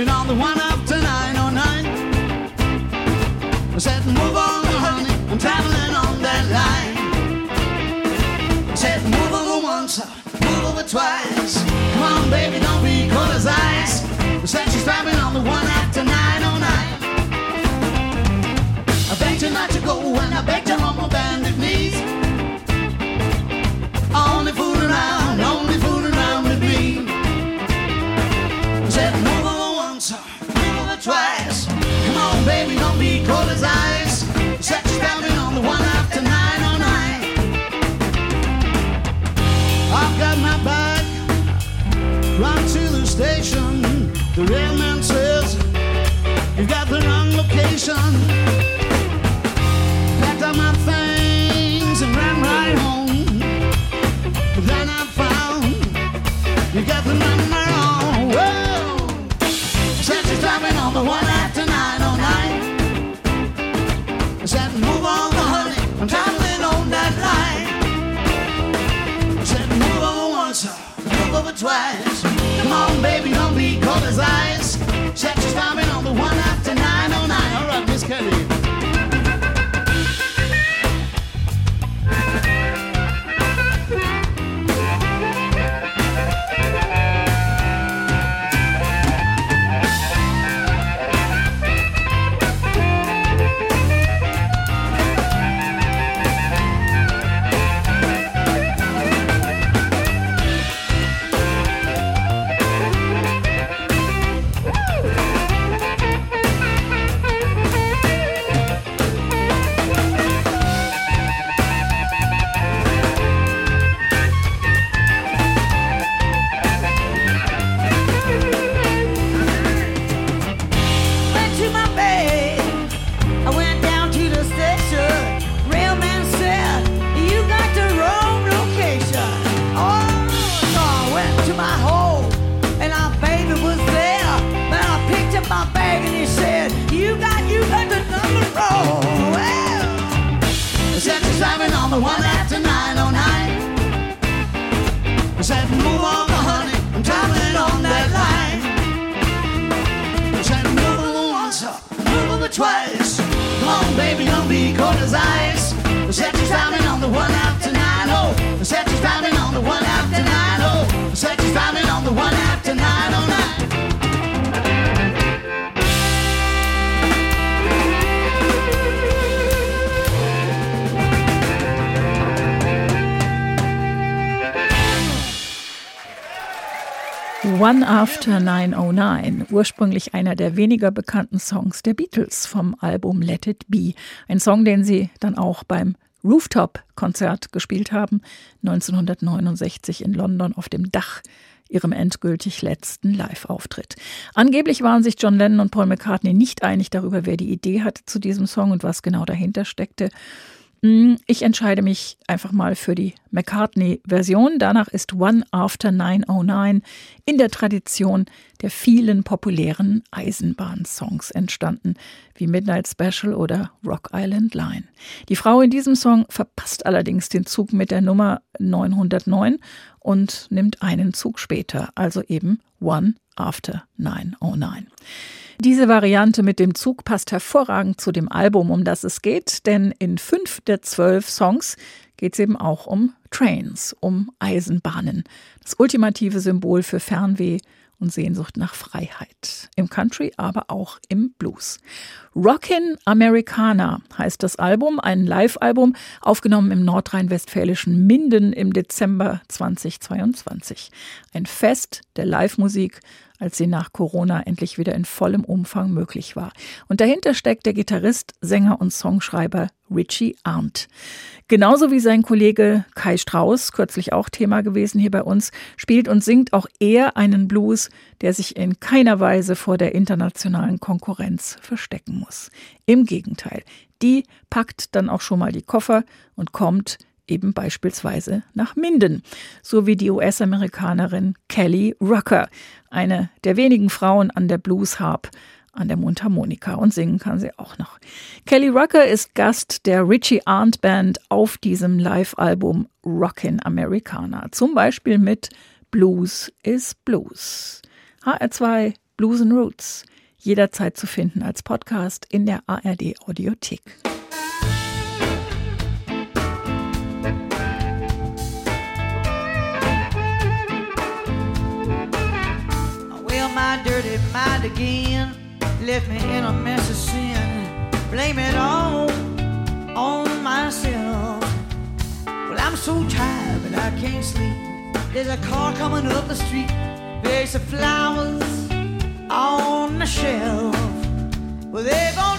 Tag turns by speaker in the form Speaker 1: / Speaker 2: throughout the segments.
Speaker 1: Moving on the one up. The red man says, You got the wrong location.
Speaker 2: One After 909, ursprünglich einer der weniger bekannten Songs der Beatles vom Album Let It Be. Ein Song, den sie dann auch beim Rooftop-Konzert gespielt haben, 1969 in London auf dem Dach ihrem endgültig letzten Live-Auftritt. Angeblich waren sich John Lennon und Paul McCartney nicht einig darüber, wer die Idee hatte zu diesem Song und was genau dahinter steckte. Hm, ich entscheide mich einfach mal für die McCartney-Version. Danach ist One After 909 in der Tradition der vielen populären Eisenbahn-Songs entstanden, wie Midnight Special oder Rock Island Line. Die Frau in diesem Song verpasst allerdings den Zug mit der Nummer 909 und nimmt einen Zug später, also eben One After 909. Diese Variante mit dem Zug passt hervorragend zu dem Album, um das es geht, denn in fünf der zwölf Songs geht es eben auch um Trains, um Eisenbahnen. Das ultimative Symbol für Fernweh und Sehnsucht nach Freiheit. Im Country, aber auch im Blues. Rockin' Americana heißt das Album, ein Live-Album, aufgenommen im nordrhein-westfälischen Minden im Dezember 2022. Ein Fest der Live-Musik, als sie nach Corona endlich wieder in vollem Umfang möglich war. Und dahinter steckt der Gitarrist, Sänger und Songschreiber Richie Arndt. Genauso wie sein Kollege Kai Strauß, kürzlich auch Thema gewesen hier bei uns, spielt und singt auch er einen Blues, der sich in keiner Weise vor der internationalen Konkurrenz verstecken muss. Im Gegenteil, die packt dann auch schon mal die Koffer und kommt eben beispielsweise nach Minden, so wie die US-Amerikanerin Kelly Rucker, eine der wenigen Frauen an der Blues Harp, an der Mundharmonika und singen kann sie auch noch. Kelly Rucker ist Gast der Richie Arndt Band auf diesem Live-Album Rockin' Americana. Zum Beispiel mit Blues is Blues. HR2 Blues and Roots. Jederzeit zu finden als Podcast in der ARD Audiothek.
Speaker 3: My dirty mind again left me in a mess of sin. Blame it all on myself. Well, I'm so tired, but I can't sleep. There's a car coming up the street. There's some flowers on the shelf. Well, they've all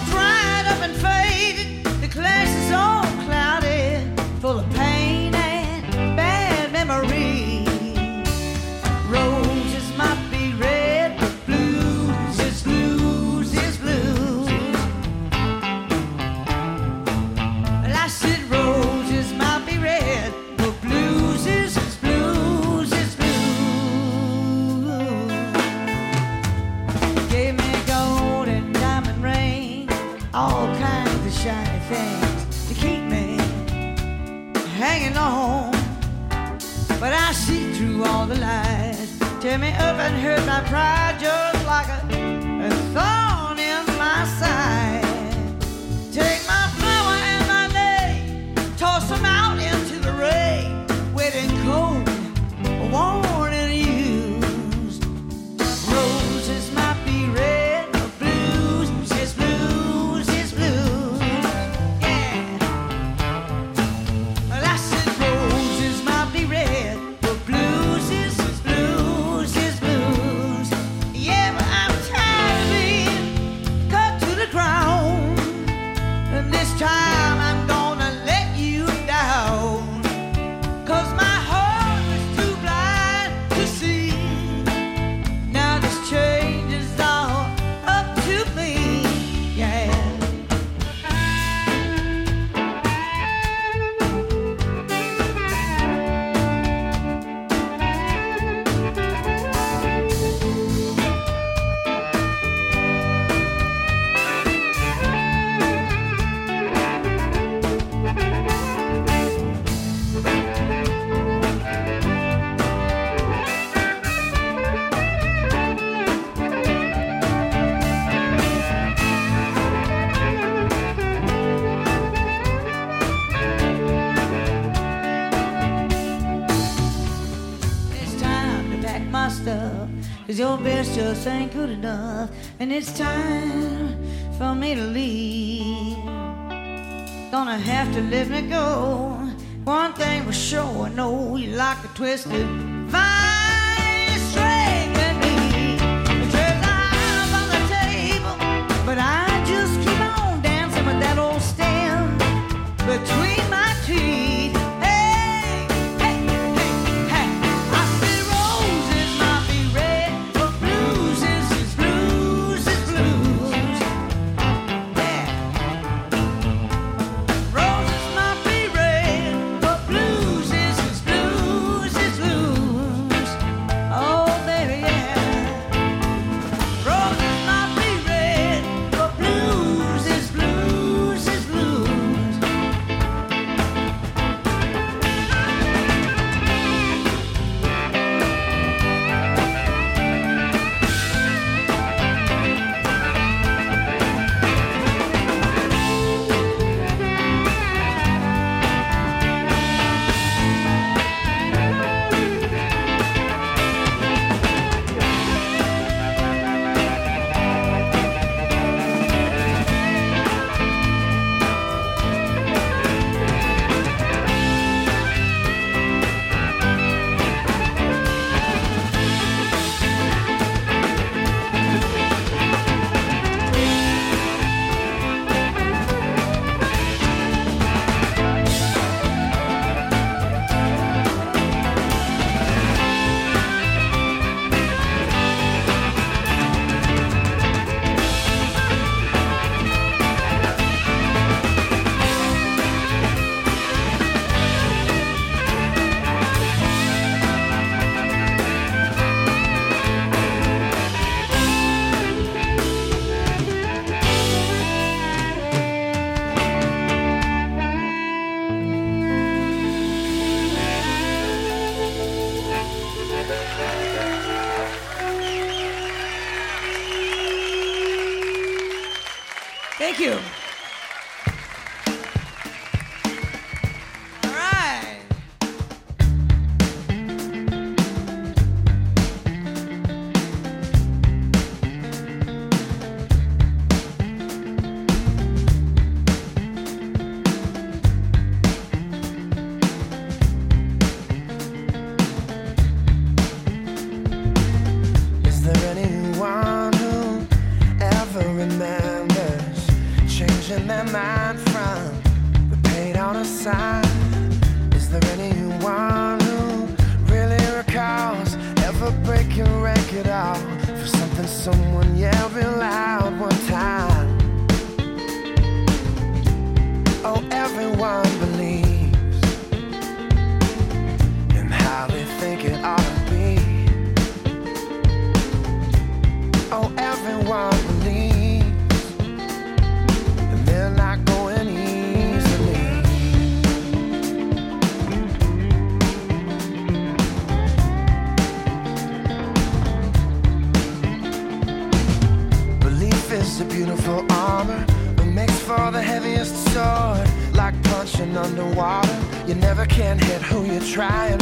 Speaker 3: hurt my pride best just ain't good enough. And it's time for me to leave. Gonna have to let me go. One thing for sure, I know you like a twisted
Speaker 4: trying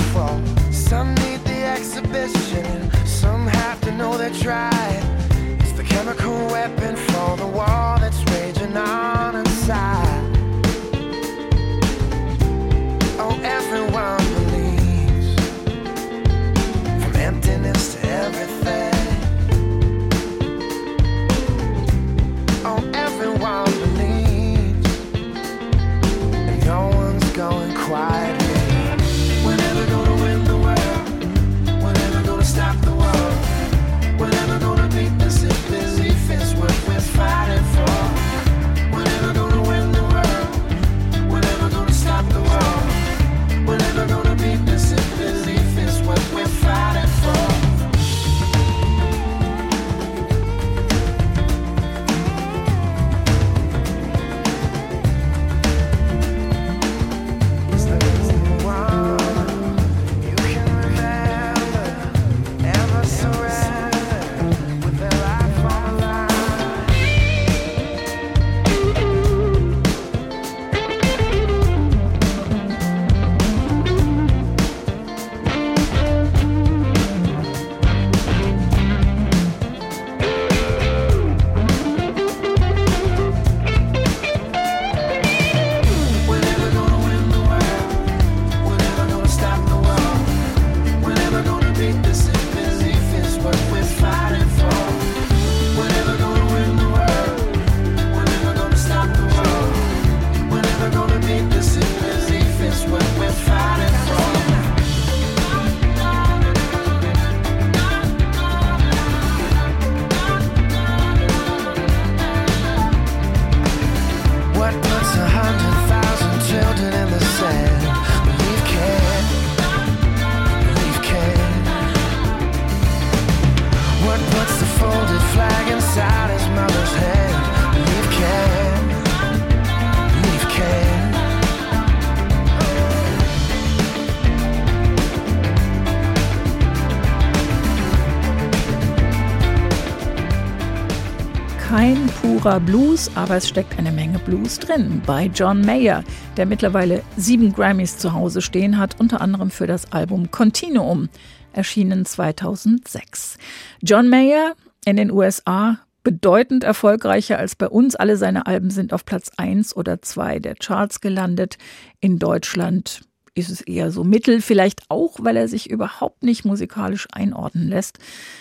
Speaker 2: purer Blues, aber es steckt eine Menge Blues drin. Bei John Mayer, der mittlerweile sieben Grammys zu Hause stehen hat, unter anderem für das Album Continuum, erschienen 2006. John Mayer in den USA bedeutend erfolgreicher als bei uns. Alle seine Alben sind auf Platz 1 oder 2 der Charts gelandet. In Deutschland ist es eher so mittel, vielleicht auch, weil er sich überhaupt nicht musikalisch einordnen lässt.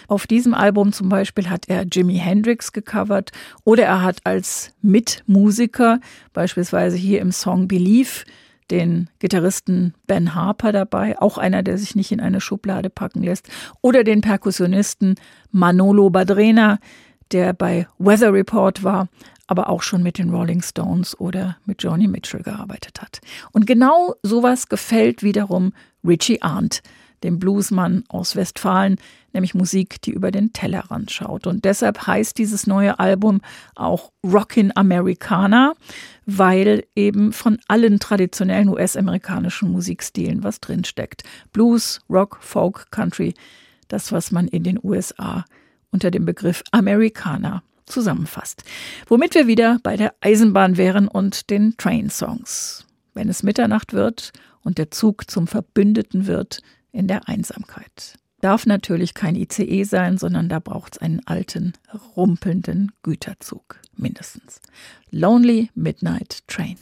Speaker 2: Auf diesem Album zum Beispiel hat er Jimi Hendrix gecovert oder er hat als Mitmusiker, beispielsweise hier im Song Believe, den Gitarristen Ben Harper dabei, auch einer, der sich nicht in eine Schublade packen lässt, oder den Perkussionisten Manolo Badrena, der bei Weather Report war, aber auch schon mit den Rolling Stones oder mit Joni Mitchell gearbeitet hat. Und genau sowas gefällt wiederum Richie Arndt, dem Bluesmann aus Westfalen, nämlich Musik, die über den Tellerrand schaut. Und deshalb heißt dieses neue Album auch Rockin' Americana, weil eben von allen traditionellen US-amerikanischen Musikstilen was drinsteckt. Blues, Rock, Folk, Country, das, was man in den USA unter dem Begriff Americana zusammenfasst. Womit wir wieder bei der Eisenbahn wären und den Train-Songs. Wenn es Mitternacht wird und der Zug zum Verbündeten wird in der Einsamkeit. Darf natürlich kein ICE sein, sondern da braucht es einen alten, rumpelnden Güterzug, mindestens. Lonely Midnight Train.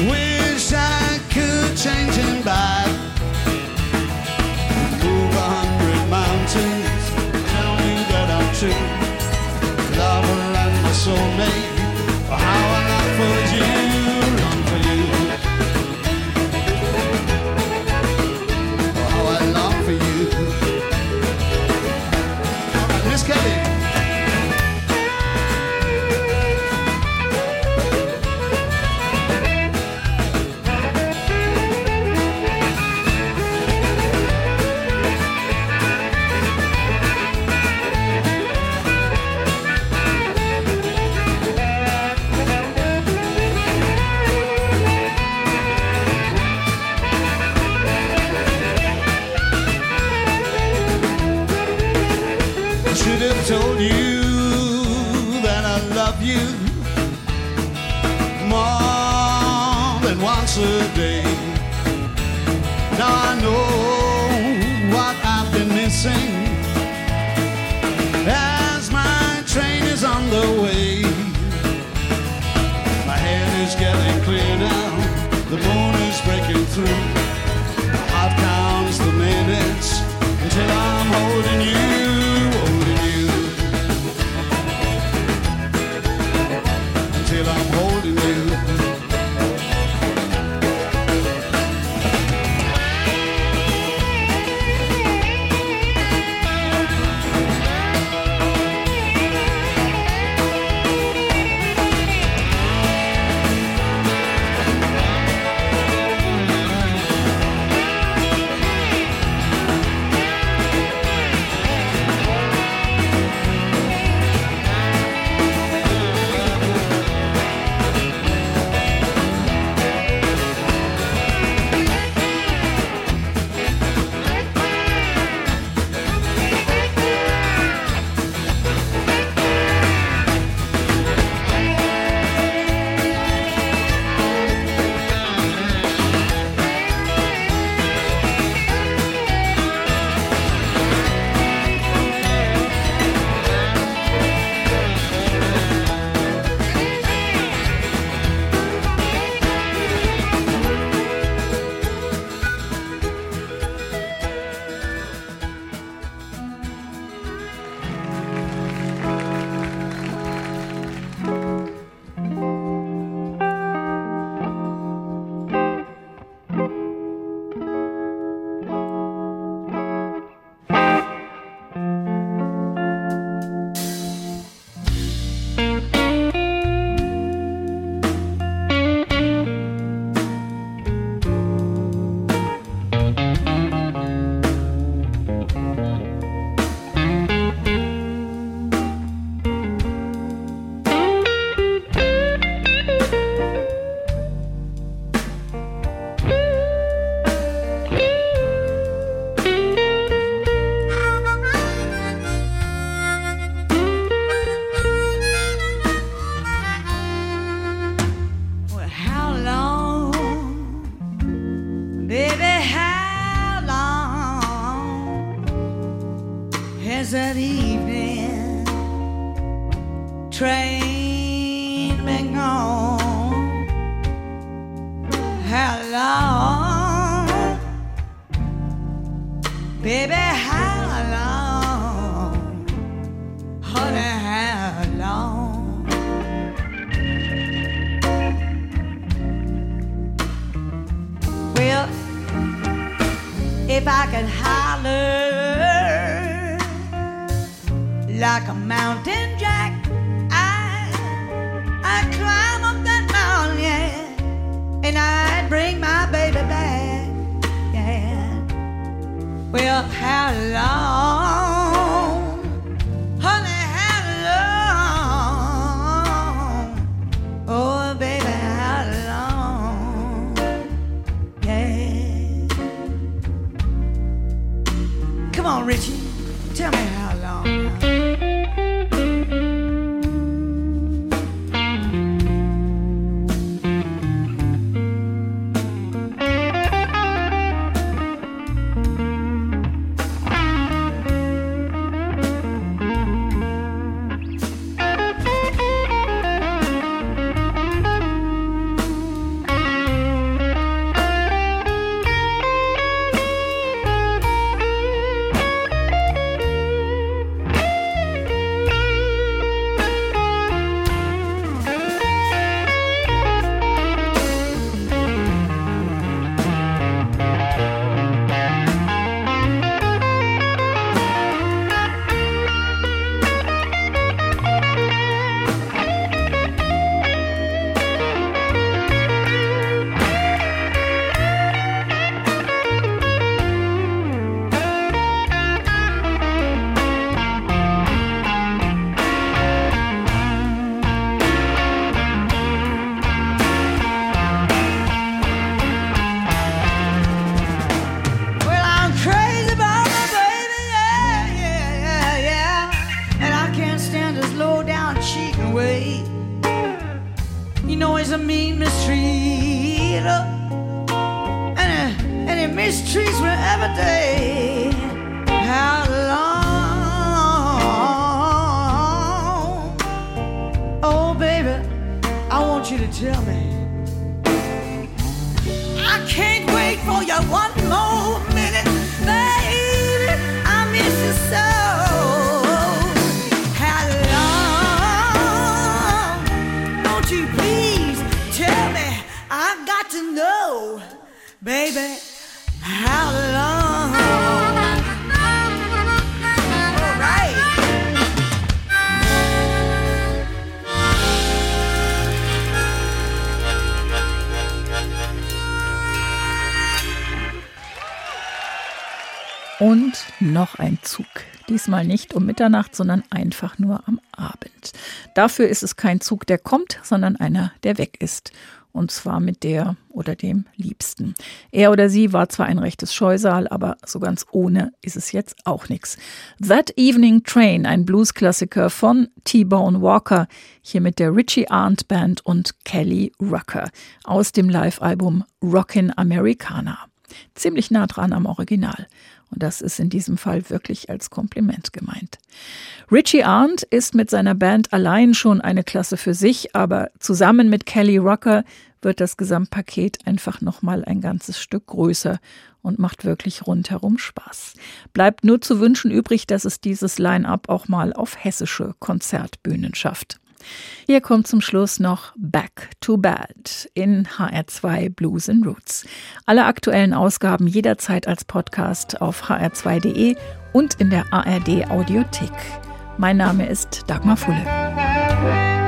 Speaker 1: We You more than once a day. Now I know what I've been missing as my train is on the way. My head is getting clear now, the moon is breaking through.
Speaker 3: How long, baby, how long, honey, how long? Well, if I could holler like a mountain bring my baby back, yeah. Well, how long,
Speaker 2: Und noch ein Zug. Diesmal nicht um Mitternacht, sondern einfach nur am Abend. Dafür ist es kein Zug, der kommt, sondern einer, der weg ist. Und zwar mit der oder dem Liebsten. Er oder sie war zwar ein rechtes Scheusal, aber so ganz ohne ist es jetzt auch nichts. That Evening Train, ein Bluesklassiker von T-Bone Walker, hier mit der Richie Arndt Band und Kelly Rucker aus dem Live-Album Rockin' Americana. Ziemlich nah dran am Original. Und das ist in diesem Fall wirklich als Kompliment gemeint. Richie Arndt ist mit seiner Band allein schon eine Klasse für sich, aber zusammen mit Kelly Rocker wird das Gesamtpaket einfach nochmal ein ganzes Stück größer und macht wirklich rundherum Spaß. Bleibt nur zu wünschen übrig, dass es dieses Line-up auch mal auf hessische Konzertbühnen schafft. Hier kommt zum Schluss noch Back to Bad in HR2 Blues and Roots. Alle aktuellen Ausgaben jederzeit als Podcast auf hr2.de und in der ARD Audiothek. Mein Name ist Dagmar Fulle.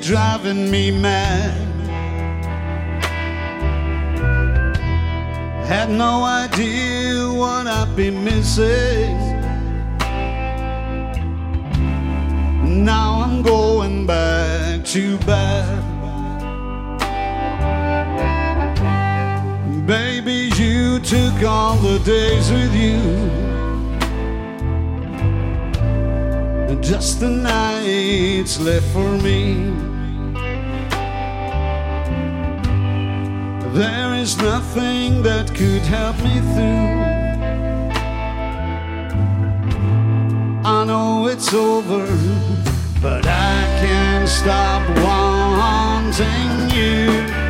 Speaker 1: Driving me mad. Had no idea what I'd be missing. Now I'm going back to bed. Baby, you took all the days with you. Just the nights left for me. There is nothing that could help me through. I know it's over, but I can't stop wanting you.